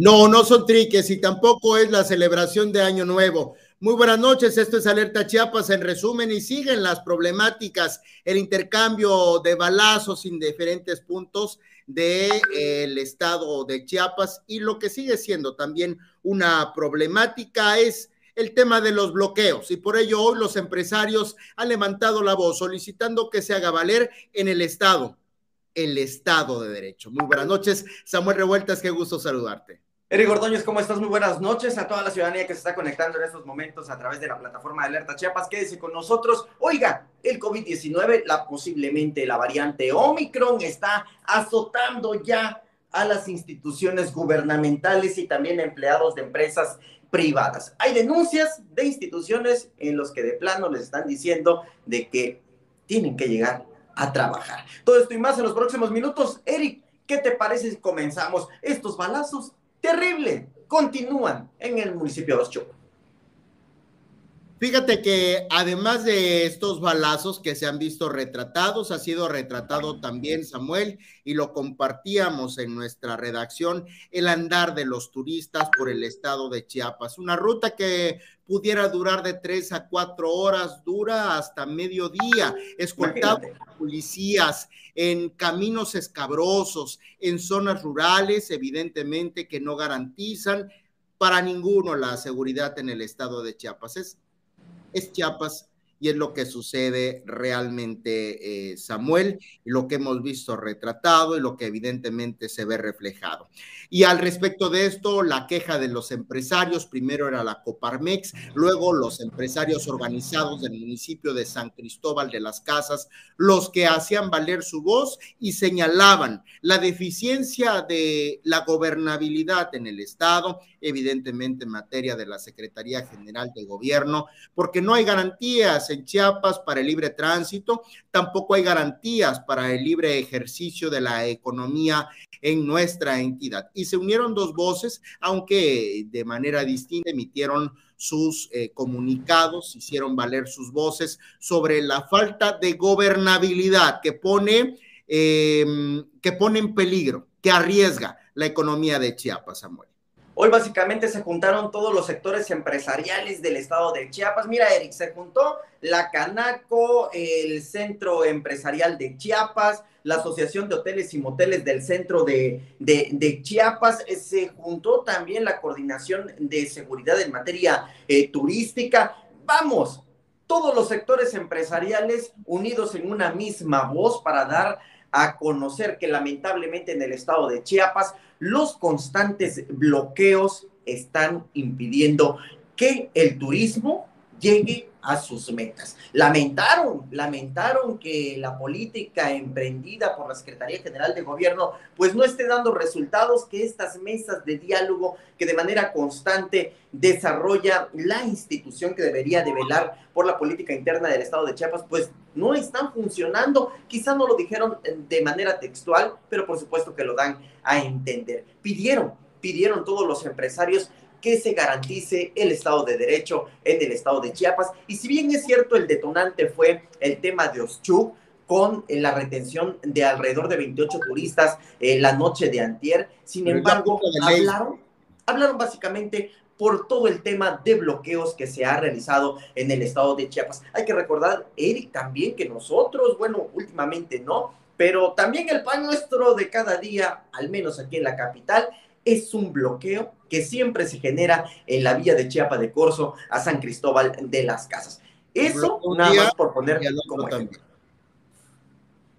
No, no son triques y tampoco es la celebración de Año Nuevo. Muy buenas noches, esto es Alerta Chiapas en resumen y siguen las problemáticas, el intercambio de balazos en diferentes puntos del de, estado de Chiapas y lo que sigue siendo también una problemática es el tema de los bloqueos y por ello hoy los empresarios han levantado la voz solicitando que se haga valer en el estado, el estado de derecho. Muy buenas noches, Samuel Revueltas, qué gusto saludarte. Eric Gordóñez, ¿cómo estás? Muy buenas noches a toda la ciudadanía que se está conectando en estos momentos a través de la plataforma de Alerta Chiapas. Quédese con nosotros. Oiga, el COVID-19, la posiblemente la variante Omicron, está azotando ya a las instituciones gubernamentales y también empleados de empresas privadas. Hay denuncias de instituciones en los que de plano les están diciendo de que tienen que llegar a trabajar. Todo esto y más en los próximos minutos. Eric, ¿qué te parece si comenzamos estos balazos terrible, continúan en el municipio de Ocho. Fíjate que además de estos balazos que se han visto retratados, ha sido retratado también Samuel y lo compartíamos en nuestra redacción, el andar de los turistas por el estado de Chiapas, una ruta que pudiera durar de tres a cuatro horas, dura hasta mediodía, escoltado por policías en caminos escabrosos, en zonas rurales, evidentemente que no garantizan para ninguno la seguridad en el estado de Chiapas. Es es Chiapas y es lo que sucede realmente, eh, Samuel, lo que hemos visto retratado y lo que evidentemente se ve reflejado. Y al respecto de esto, la queja de los empresarios, primero era la Coparmex, luego los empresarios organizados del municipio de San Cristóbal de las Casas, los que hacían valer su voz y señalaban la deficiencia de la gobernabilidad en el Estado, evidentemente en materia de la Secretaría General de Gobierno, porque no hay garantías en Chiapas para el libre tránsito, tampoco hay garantías para el libre ejercicio de la economía en nuestra entidad. Y se unieron dos voces, aunque de manera distinta emitieron sus eh, comunicados, hicieron valer sus voces sobre la falta de gobernabilidad que pone, eh, que pone en peligro, que arriesga la economía de Chiapas, Samuel. Hoy básicamente se juntaron todos los sectores empresariales del estado de Chiapas. Mira, Eric, se juntó la Canaco, el Centro Empresarial de Chiapas, la Asociación de Hoteles y Moteles del Centro de, de, Chiapas, se juntó también la Coordinación de Seguridad en materia eh, turística. Vamos, todos los sectores empresariales unidos en una misma voz para dar a conocer que lamentablemente en el estado de Chiapas los constantes bloqueos están impidiendo que el turismo llegue a sus metas. Lamentaron, lamentaron que la política emprendida por la Secretaría General de Gobierno pues no esté dando resultados, que estas mesas de diálogo que de manera constante desarrolla la institución que debería de velar por la política interna del Estado de Chiapas, pues no están funcionando. Quizá no lo dijeron de manera textual, pero por supuesto que lo dan a entender. Pidieron, pidieron todos los empresarios que se garantice el Estado de Derecho en el Estado de Chiapas. Y si bien es cierto, el detonante fue el tema de Oschuk, con eh, la retención de alrededor de 28 turistas eh, la noche de antier. Sin embargo, hablaron, hablaron básicamente por todo el tema de bloqueos que se ha realizado en el estado de Chiapas. Hay que recordar, Eric, también que nosotros, bueno, últimamente no, pero también el pan nuestro de cada día, al menos aquí en la capital, es un bloqueo que siempre se genera en la vía de Chiapa de Corzo a San Cristóbal de las Casas. Eso nada más por poner como ejemplo.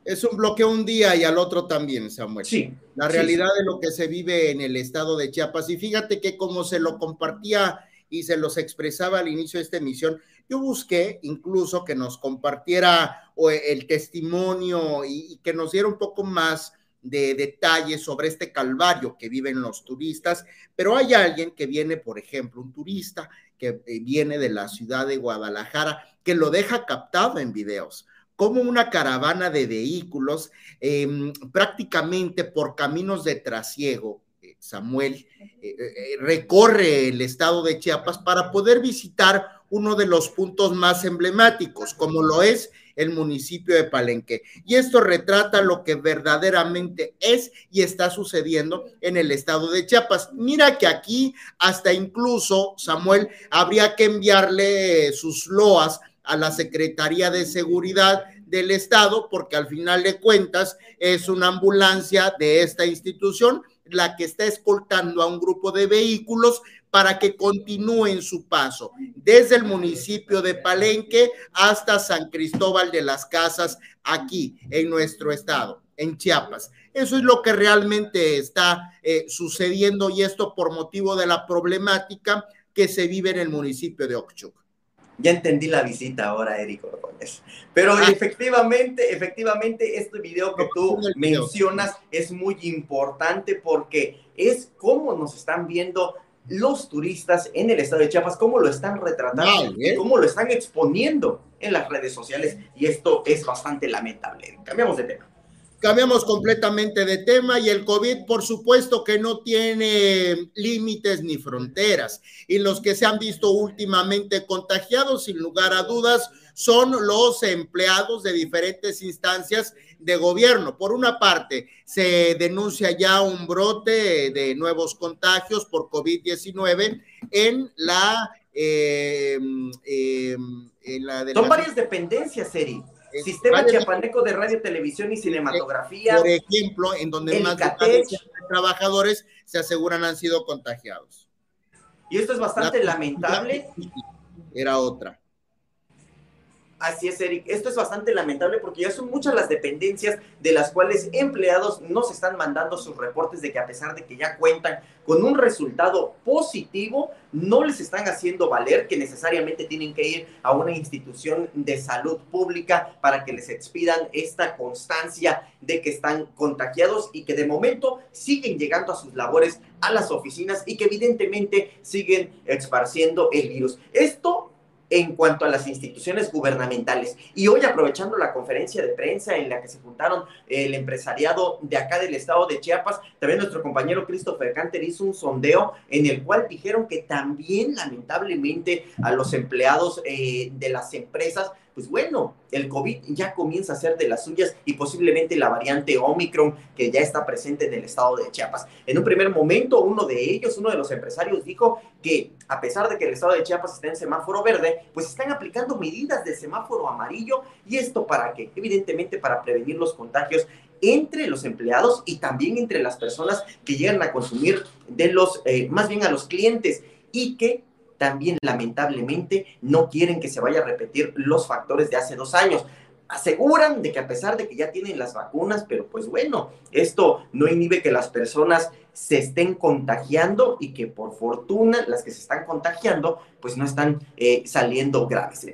Es un bloqueo un día y al otro también, Samuel. Sí. La realidad de lo que se vive en el estado de Chiapas. Y fíjate que como se lo compartía y se los expresaba al inicio de esta emisión, yo busqué incluso que nos compartiera el testimonio y, que nos diera un poco más de detalles sobre este calvario que viven los turistas, pero hay alguien que viene, por ejemplo, un turista que eh, viene de la ciudad de Guadalajara, que lo deja captado en videos como una caravana de vehículos em, prácticamente por caminos de trasiego, eh, Samuel, eh, recorre el estado de Chiapas para poder visitar uno de los puntos más emblemáticos, como lo es el municipio de Palenque. Y esto retrata lo que verdaderamente es y está sucediendo en el estado de Chiapas. Mira que aquí hasta incluso, Samuel, habría que enviarle sus loas a la Secretaría de Seguridad del Estado, porque al final de cuentas es una ambulancia de esta institución la que está escoltando a un grupo de vehículos para que continúen su paso desde el municipio de Palenque hasta San Cristóbal de las Casas, aquí en nuestro estado, en Chiapas. Eso es lo que realmente está eh, sucediendo y esto por motivo de la problemática que se vive en el municipio de Oxchuc. Ya entendí la visita ahora, Eric Ordóñez. Pero ah. efectivamente, efectivamente, este video que tú mencionas es muy importante porque es cómo nos están viendo los turistas en el estado de Chiapas, cómo lo están retratando, cómo lo están exponiendo en las redes sociales. Y esto es bastante lamentable. Cambiamos de tema. Cambiamos completamente de tema y el COVID, por supuesto que no tiene límites ni fronteras. Y los que se han visto últimamente contagiados, sin lugar a dudas, son los empleados de diferentes instancias de gobierno. Por una parte, se denuncia ya un brote de nuevos contagios por COVID-19 en la... Eh, eh, en la de son varias dependencias, Eri. Sistema Chiapaneco de Radio, Televisión y Cinematografía. Por ejemplo, en donde más de trabajadores se aseguran han sido contagiados. Y esto es bastante lamentable. Era otra. Así es, Eric. Esto es bastante lamentable porque ya son muchas las dependencias de las cuales empleados nos están mandando sus reportes de que a pesar de que ya cuentan con un resultado positivo, no les están haciendo valer que necesariamente tienen que ir a una institución de salud pública para que les expidan esta constancia de que están contagiados y que de momento siguen llegando a sus labores a las oficinas y que evidentemente siguen esparciendo el virus. Esto en cuanto a las instituciones gubernamentales. Y hoy, aprovechando la conferencia de prensa en la que se juntaron el empresariado de acá del estado de Chiapas, también nuestro compañero Christopher Canter hizo un sondeo en el cual dijeron que también lamentablemente a los empleados eh, de las empresas pues bueno, el COVID ya comienza a ser de las suyas y posiblemente la variante Omicron que ya está presente en el estado de Chiapas. En un primer momento, uno de ellos, uno de los empresarios, dijo que a pesar de que el estado de Chiapas está en semáforo verde, pues están aplicando medidas de semáforo amarillo y esto para qué? Evidentemente para prevenir los contagios entre los empleados y también entre las personas que llegan a consumir de los, eh, más bien a los clientes y que también lamentablemente no quieren que se vaya a repetir los factores de hace dos años. Aseguran de que a pesar de que ya tienen las vacunas, pero pues bueno, esto no inhibe que las personas se estén contagiando y que por fortuna las que se están contagiando pues no están eh, saliendo graves.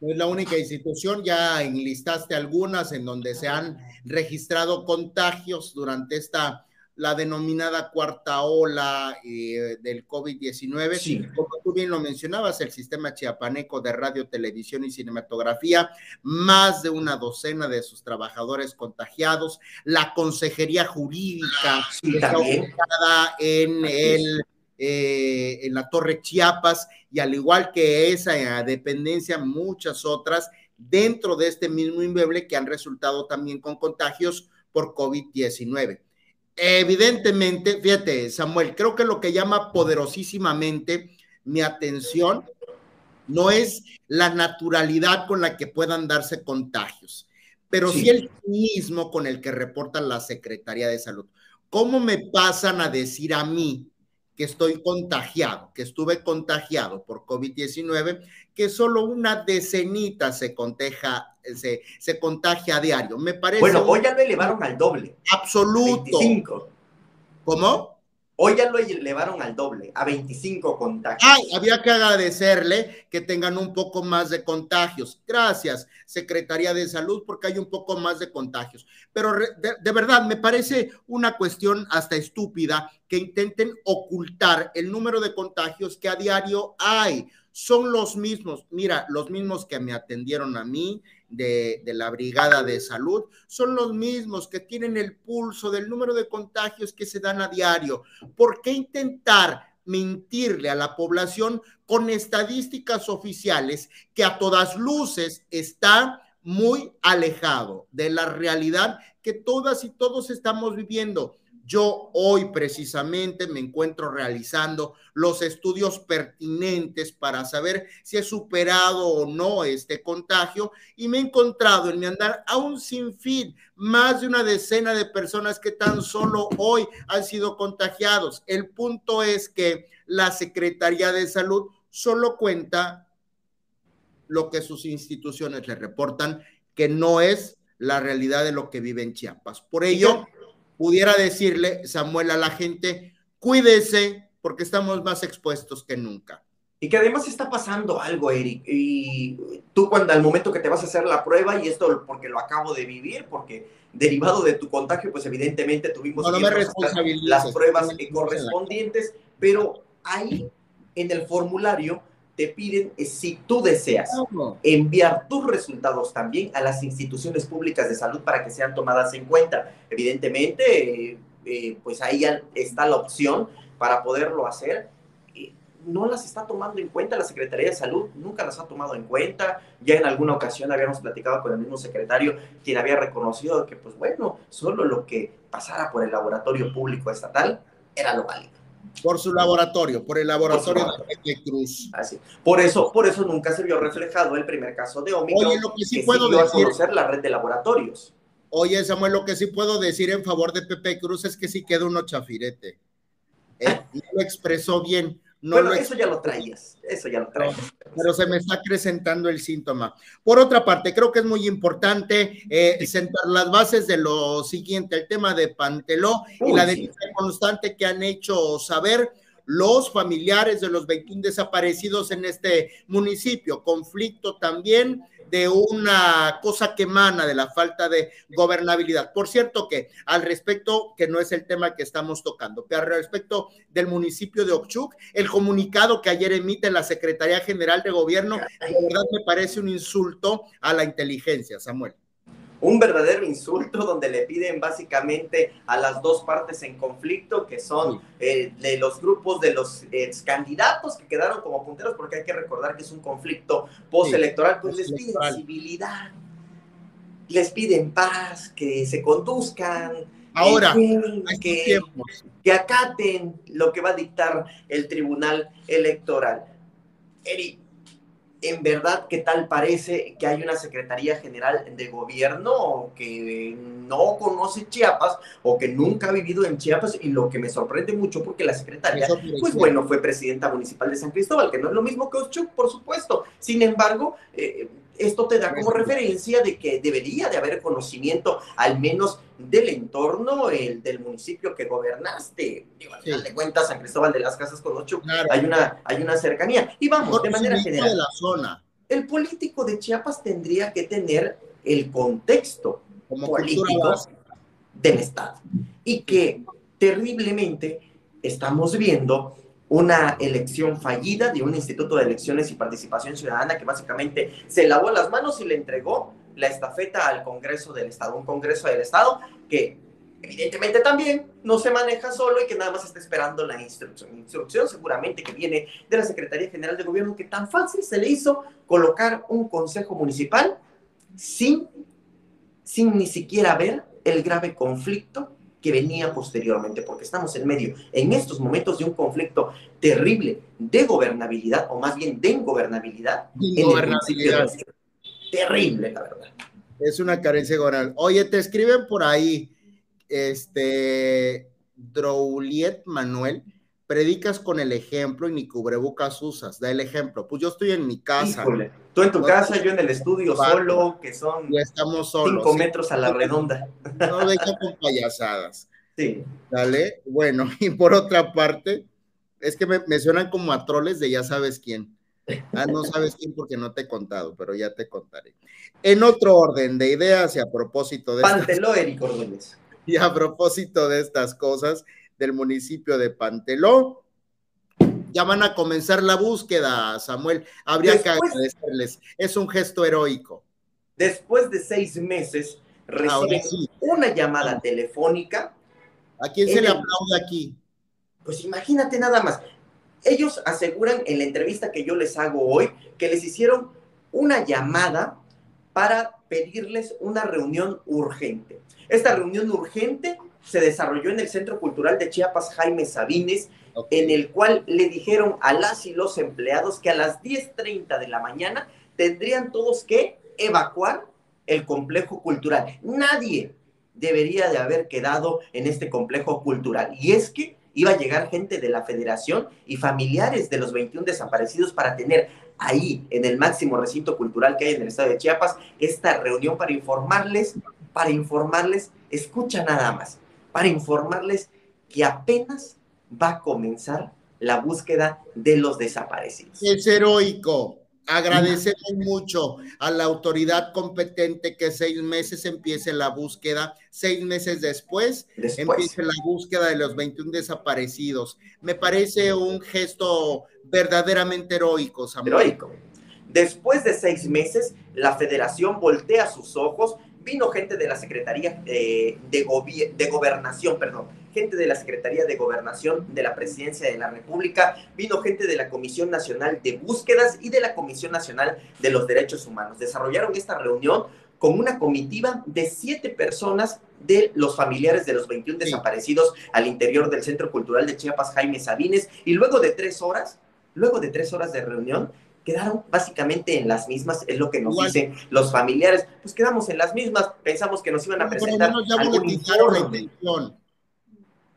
No es la única institución, ya enlistaste algunas en donde se han registrado contagios durante esta la denominada cuarta ola eh, del COVID-19. Como tú bien lo mencionabas, el sistema chiapaneco de radio, televisión y cinematografía, más de una docena de sus trabajadores contagiados, la consejería jurídica está ubicada en el eh, en la Torre Chiapas y al igual que esa dependencia, muchas otras dentro de este mismo inmueble que han resultado también con contagios por COVID-19. Evidentemente, fíjate, Samuel, creo que lo que llama poderosísimamente mi atención no es la naturalidad con la que puedan darse contagios, pero sí, el mismo con el que reporta la Secretaría de Salud. ¿Cómo me pasan a decir a mí que estoy contagiado, que estuve contagiado por COVID-19, que solo una decenita se contagia, se, se contagia a diario. Me parece. Bueno, hoy ya lo elevaron al doble. Absoluto. 25. ¿Cómo? Hoy ya lo elevaron al doble, a 25 contagios. Ay, había que agradecerle que tengan un poco más de contagios. Gracias, Secretaría de Salud, porque hay un poco más de contagios. Pero de, de, verdad, me parece una cuestión hasta estúpida que intenten ocultar el número de contagios que a diario hay. Son los mismos, mira, los mismos que me atendieron a mí, de, la Brigada de Salud son los mismos que tienen el pulso del número de contagios que se dan a diario. ¿Por qué intentar mentirle a la población con estadísticas oficiales que a todas luces está muy alejado de la realidad que todas y todos estamos viviendo? Yo hoy precisamente me encuentro realizando los estudios pertinentes para saber si he superado o no este contagio y me he encontrado en mi andar a un sinfín, más de una decena de personas que tan solo hoy han sido contagiados. El punto es que la Secretaría de Salud solo cuenta lo que sus instituciones le reportan, que no es la realidad de lo que vive en Chiapas. Por ello, pudiera decirle, Samuel, a la gente, cuídese porque estamos más expuestos que nunca. Y que además está pasando algo, Eric. Y tú cuando al momento que te vas a hacer la prueba, y esto porque lo acabo de vivir, porque derivado de tu contagio, pues evidentemente tuvimos no, no las pruebas no correspondientes, pero ahí en el formulario te piden si tú deseas enviar tus resultados también a las instituciones públicas de salud para que sean tomadas en cuenta. Evidentemente, eh, eh, pues ahí está la opción para poderlo hacer. No las está tomando en cuenta la Secretaría de Salud, nunca las ha tomado en cuenta. Ya en alguna ocasión habíamos platicado con el mismo secretario, quien había reconocido que, pues bueno, solo lo que pasara por el laboratorio público estatal era lo válido. Por su laboratorio, por el laboratorio por de Pepe Cruz. Así. Por eso, por eso nunca se vio reflejado el primer caso de Omicron. Oye, lo que sí que puedo decir, decir. a conocer la red de laboratorios. Oye, Samuel, lo que sí puedo decir en favor de Pepe Cruz es que sí queda uno chafirete. Eh, no lo expresó bien. No bueno, lo eso ya lo traías, eso ya lo traías. pero se me está acrecentando el síntoma. Por otra parte, creo que es muy importante eh, sentar las bases de lo siguiente, el tema de Panteló Uy, y la sí. denuncia constante que han hecho saber los familiares de los 21 desaparecidos en este municipio. Conflicto también de una cosa que emana de la falta de gobernabilidad. Por cierto que al respecto, que no es el tema que estamos tocando, pero al respecto del municipio de Ochuc, el comunicado que ayer emite la Secretaría General de Gobierno, de verdad me parece un insulto a la inteligencia, Samuel. Un verdadero insulto donde le piden básicamente a las dos partes en conflicto, que son eh, de los grupos de los ex candidatos que quedaron como punteros, porque hay que recordar que es un conflicto postelectoral, pues les piden civilidad, les piden paz, que se conduzcan, Ahora, que, que acaten lo que va a dictar el Tribunal Electoral. Eri, en verdad, ¿qué tal parece que hay una Secretaría General de Gobierno que no conoce Chiapas o que nunca ha vivido en Chiapas? Y lo que me sorprende mucho porque la secretaria, pues bueno, fue presidenta municipal de San Cristóbal, que no es lo mismo que Ochuc, por supuesto. Sin embargo, eh, esto te da como referencia de que debería de haber conocimiento, al menos del entorno el, del municipio que gobernaste. Digo, al Sí. final de cuentas, San Cristóbal de las Casas con claro, hay una, hay una cercanía. Y vamos, de manera general, de la zona, el político de Chiapas tendría que tener el contexto como político del Estado. Y que terriblemente estamos viendo una elección fallida de un Instituto de Elecciones y Participación Ciudadana que básicamente se lavó las manos y le entregó la estafeta al Congreso del Estado, un Congreso del Estado que evidentemente también no se maneja solo y que nada más está esperando la instrucción. Instrucción seguramente que viene de la Secretaría General de Gobierno que tan fácil se le hizo colocar un consejo municipal sin, sin ni siquiera ver el grave conflicto que venía posteriormente, porque estamos en medio, en estos momentos, de un conflicto terrible de gobernabilidad, o más bien de ingobernabilidad, de. Terrible, la verdad. Es una carencia gobernamental. Oye, te escriben por ahí, este, Drouliet Manuel, predicas con el ejemplo y ni cubrebocas usas, da el ejemplo. Pues yo estoy en mi casa, Híjole, tú en tu No, casa, yo en el estudio solo, que son ya estamos solos. cinco ¿sí? metros a la redonda. No vengan con payasadas. Sí. ¿Vale? Bueno, y por otra parte, es que me, me suenan como a troles de ya sabes quién. Ah, no sabes quién porque no te he contado, pero ya te contaré. En otro orden de ideas y a propósito de Panteló, Eric Ordóñez. y a propósito de estas cosas del municipio de Panteló, ya van a comenzar la búsqueda, Samuel. Habría que agradecerles. Es un gesto heroico. Después de seis meses, reciben sí. una llamada telefónica. ¿A quién se le aplaude aquí? Pues imagínate nada más. Ellos aseguran en la entrevista que yo les hago hoy que les hicieron una llamada para pedirles una reunión urgente. Esta reunión urgente se desarrolló en el Centro Cultural de Chiapas Jaime Sabines, en el cual le dijeron a las y los empleados que a las 10.30 de la mañana tendrían todos que evacuar el complejo cultural. Nadie debería de haber quedado en este complejo cultural. Y es que iba a llegar gente de la federación y familiares de los 21 desaparecidos para tener ahí, en el máximo recinto cultural que hay en el estado de Chiapas, esta reunión para informarles, para informarles, escucha nada más, para informarles que apenas va a comenzar la búsqueda de los desaparecidos. Es heroico. Agradecemos mucho a la autoridad competente que seis meses empiece la búsqueda, seis meses después Después, empiece la búsqueda de los 21 desaparecidos. Me parece un gesto verdaderamente heroico, Samuel. heroico. Después de seis meses, la federación voltea sus ojos. Vino gente de la Secretaría eh, de, de Gobernación, perdón, gente de la Secretaría de Gobernación de la Presidencia de la República, vino gente de la Comisión Nacional de Búsquedas y de la Comisión Nacional de los Derechos Humanos. Desarrollaron esta reunión con una comitiva de siete personas de los familiares de los 21 Sí. desaparecidos al interior del Centro Cultural de Chiapas Jaime Sabines y luego de tres horas, luego de tres horas de reunión, quedaron básicamente en las mismas, es lo que nos Igual. dicen los familiares, pues quedamos en las mismas, pensamos que nos iban a Por lo presentar menos ya boletinaron la intención.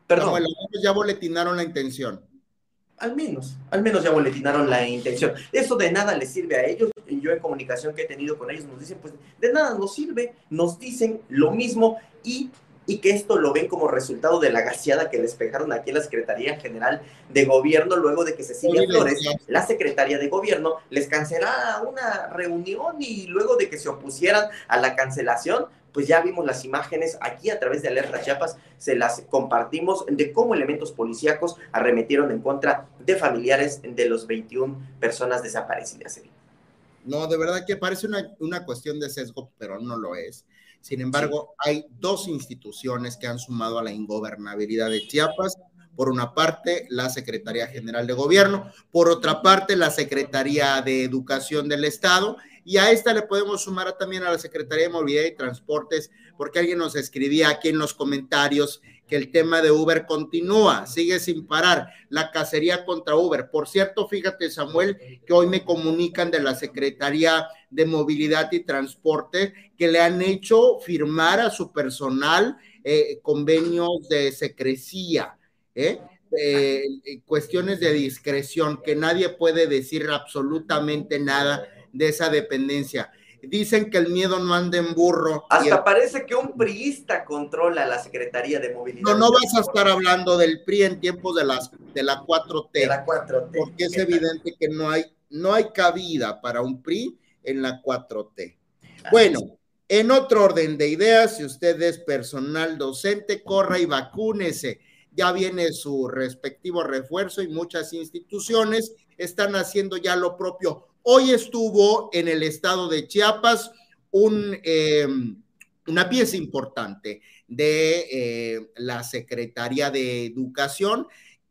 Perdón, al menos ya boletinaron la intención. al menos, al menos ya boletinaron la intención. Eso de nada les sirve a ellos. Yo en comunicación que he tenido con ellos nos dicen, pues de nada nos sirve, nos dicen lo mismo y, y que esto lo ven como resultado de la gaseada que despejaron aquí en la Secretaría General de Gobierno luego de que Cecilia Flores, la Secretaria de Gobierno, les cancelara una reunión y luego de que se opusieran a la cancelación, pues ya vimos las imágenes aquí a través de Alerta Chiapas, se las compartimos de cómo elementos policíacos arremetieron en contra de familiares de los 21 personas desaparecidas. No, de verdad que parece una, una cuestión de sesgo, pero no lo es. Sin embargo, hay dos instituciones que han sumado a la ingobernabilidad de Chiapas. Por una parte, la Secretaría General de Gobierno, por otra parte, la Secretaría de Educación del Estado, y a esta le podemos sumar también a la Secretaría de Movilidad y Transportes, porque alguien nos escribía aquí en los comentarios que el tema de Uber continúa, sigue sin parar, la cacería contra Uber. Por cierto, fíjate, Samuel, que hoy me comunican de la Secretaría de Movilidad y Transporte que le han hecho firmar a su personal eh, convenios de secrecía, ¿eh? Eh, cuestiones de discreción, que nadie puede decir absolutamente nada de esa dependencia. Dicen que el miedo no anda en burro. Hasta el- parece que un priista controla la Secretaría de Movilidad. no, no vas a estar hablando del PRI en tiempos de, las, de la 4T. de la 4T. porque es evidente que no hay, no hay cabida para un PRI en la 4T. Bueno, en otro orden de ideas, si usted es personal docente, corra y vacúnese. Ya viene su respectivo refuerzo y muchas instituciones están haciendo ya lo propio. Hoy estuvo en el estado de Chiapas un, eh, una pieza importante de eh, la Secretaría de Educación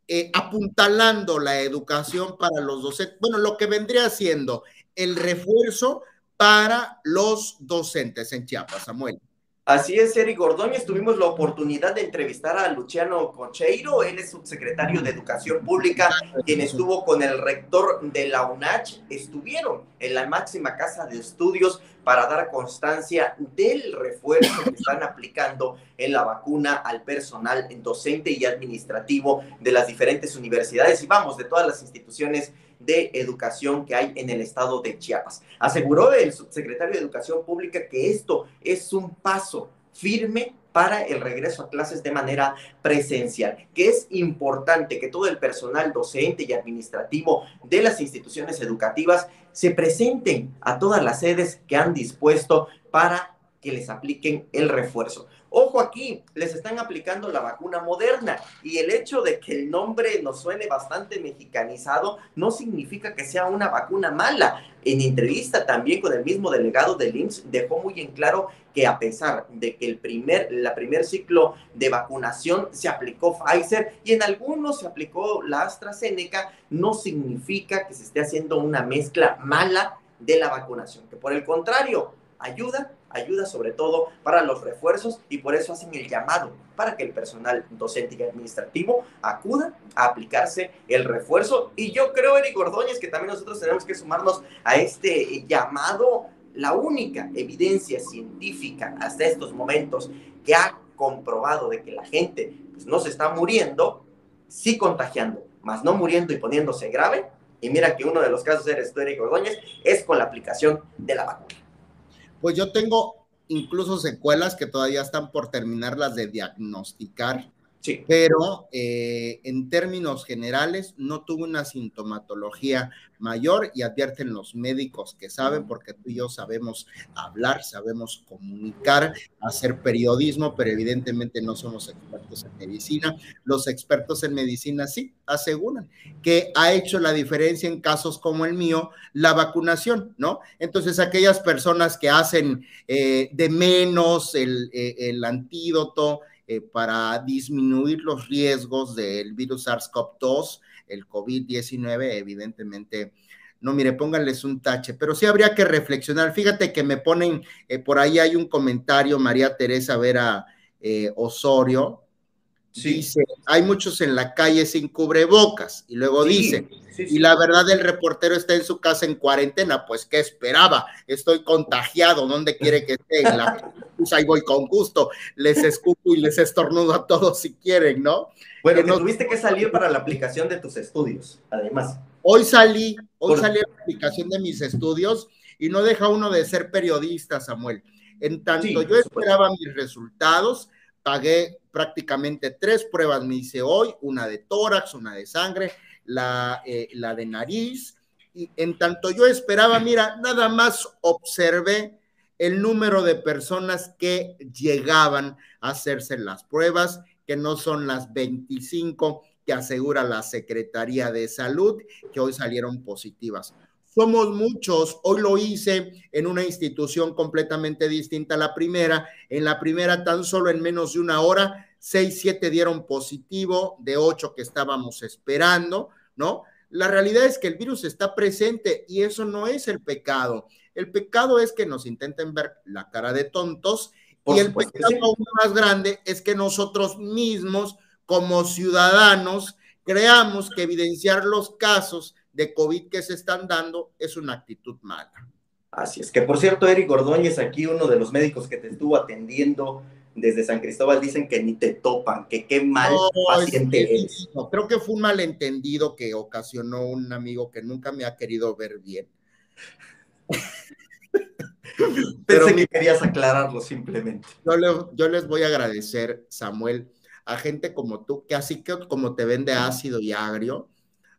eh, apuntalando la educación para los docentes, bueno, lo que vendría siendo el refuerzo para los docentes en Chiapas, Samuel. Así es, Eric Ordóñez. Tuvimos la oportunidad de entrevistar a Luciano Cocheiro. Él es subsecretario de Educación Pública, quien estuvo con el rector de la UNACH. Estuvieron en la máxima casa de estudios para dar constancia del refuerzo que están aplicando en la vacuna al personal docente y administrativo de las diferentes universidades y vamos, de todas las instituciones de educación que hay en el estado de Chiapas. Aseguró el subsecretario de Educación Pública que esto es un paso firme para el regreso a clases de manera presencial, que es importante que todo el personal docente y administrativo de las instituciones educativas se presenten a todas las sedes que han dispuesto para que les apliquen el refuerzo. Ojo aquí, les están aplicando la vacuna moderna y el hecho de que el nombre nos suene bastante mexicanizado no significa que sea una vacuna mala. En entrevista también con el mismo delegado del IMSS dejó muy en claro que a pesar de que el primer, la primer ciclo de vacunación se aplicó Pfizer y en algunos se aplicó la AstraZeneca, no significa que se esté haciendo una mezcla mala de la vacunación, que por el contrario, ayuda ayuda sobre todo para los refuerzos y por eso hacen el llamado para que el personal docente y administrativo acuda a aplicarse el refuerzo. Y yo creo, Eric Ordóñez, que también nosotros tenemos que sumarnos a este llamado, la única evidencia científica hasta estos momentos que ha comprobado de que la gente pues, no se está muriendo, sí contagiando, más no muriendo y poniéndose grave. Y mira que uno de los casos eres tú, Eric Ordóñez, es con la aplicación de la vacuna. Pues yo tengo incluso secuelas que todavía están por terminarlas de diagnosticar pero eh, en términos generales no tuvo una sintomatología mayor y advierten los médicos que saben, porque tú y yo sabemos hablar, sabemos comunicar, hacer periodismo, pero evidentemente no somos expertos en medicina. Los expertos en medicina sí aseguran que ha hecho la diferencia en casos como el mío la vacunación, ¿no? Entonces aquellas personas que hacen eh, de menos el, eh, el antídoto, eh, para disminuir los riesgos del virus SARS-CoV-2, el COVID-19, evidentemente. No, mire, pónganles un tache, pero sí habría que reflexionar. Fíjate que me ponen, eh, por ahí hay un comentario, María Teresa Vera eh, Osorio, Dice, hay muchos en la calle sin cubrebocas. Y luego dice, y la verdad el reportero está en su casa en cuarentena, pues ¿qué esperaba? Estoy contagiado, ¿dónde quiere que esté? la, pues ahí voy con gusto, les escupo y les estornudo a todos si quieren, ¿no? Bueno, que tuviste que salir para la aplicación de tus estudios, además. Hoy salí, hoy salí a la aplicación de mis estudios y no deja uno de ser periodista, Samuel. En tanto yo esperaba mis resultados, pagué prácticamente tres pruebas, me hice hoy, una de tórax, una de sangre, la, eh, la de nariz, y en tanto yo esperaba, mira, nada más observé el número de personas que llegaban a hacerse las pruebas, que no son las 25 que asegura la Secretaría de Salud, que hoy salieron positivas. Somos muchos. Hoy lo hice en una institución completamente distinta a la primera. En la primera, tan solo en menos de una hora, seis, siete dieron positivo de ocho que estábamos esperando, ¿no? La realidad es que el virus está presente y eso no es el pecado. El pecado es que nos intenten ver la cara de tontos y el pecado aún más grande es que nosotros mismos, como ciudadanos, creamos que evidenciar los casos de COVID que se están dando es una actitud mala. Así es que, por cierto, Eric Ordóñez, aquí uno de los médicos que te estuvo atendiendo desde San Cristóbal, dicen que ni te topan, que qué mal paciente eres. creo que fue un malentendido que ocasionó un amigo que nunca me ha querido ver bien. Pensé que querías aclararlo simplemente. Yo, yo les voy a agradecer, Samuel, a gente como tú, que así que como te vende ácido y agrio,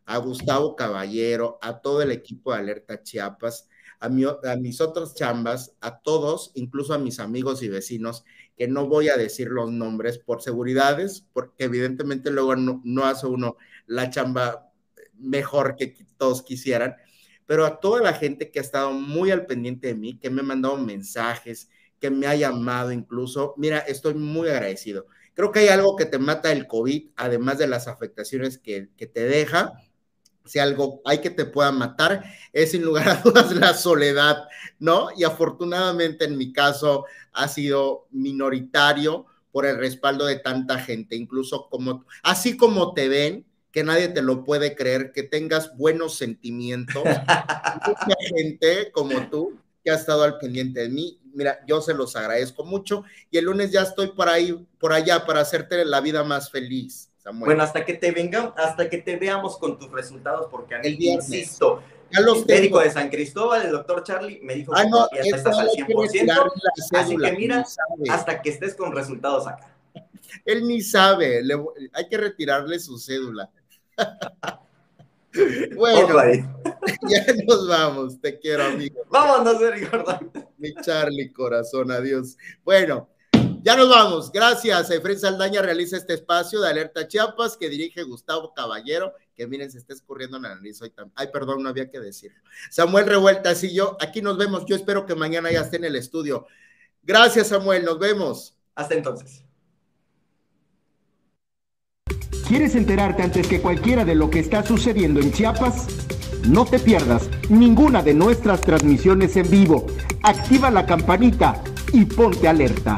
a Gustavo Caballero, a todo el equipo de Alerta Chiapas, a, a, mis otros chambas, a todos, incluso a mis amigos y vecinos, que no voy a decir los nombres por seguridades, porque evidentemente luego no, hace uno la chamba mejor que todos quisieran, pero a toda la gente que ha estado muy al pendiente de mí, que me ha mandado mensajes, que me ha llamado incluso, mira, estoy muy agradecido. Creo que hay algo que te mata el COVID, además de las afectaciones que te deja, si algo hay que te pueda matar, es sin lugar a dudas la soledad, ¿no? Y afortunadamente en mi caso ha sido minoritario por el respaldo de tanta gente, incluso como, así como te ven, que nadie te lo puede creer, que tengas buenos sentimientos, mucha gente como tú que ha estado al pendiente de mí, mira, yo se los agradezco mucho y el lunes ya estoy por ahí, por allá, para hacerte la vida más feliz. Samuel. Bueno, hasta que te venga, hasta que te veamos con tus resultados, porque a mí, El viernes. insisto, Ya los el médico de San Cristóbal, el doctor Charlie, me dijo Ah, que no, ya estás al hay que 100%, retirarle la así que mira, hasta que estés con resultados acá. Él ni sabe, le- hay que retirarle su cédula. bueno, ya nos vamos, te quiero, amigo. Vámonos, Eric Gordon. Mi Charlie, corazón, adiós. Bueno, ya nos vamos. Gracias. Efren Saldaña realiza este espacio de Alerta Chiapas que dirige Gustavo Caballero, que miren, se está escurriendo en la nariz hoy también. Ay, perdón, no había que decirlo. Samuel Revueltas y yo, aquí nos vemos. Yo espero que mañana ya esté en el estudio. Gracias, Samuel. Nos vemos. Hasta entonces. ¿Quieres enterarte antes que cualquiera de lo que está sucediendo en Chiapas? No te pierdas ninguna de nuestras transmisiones en vivo. Activa la campanita y ponte alerta.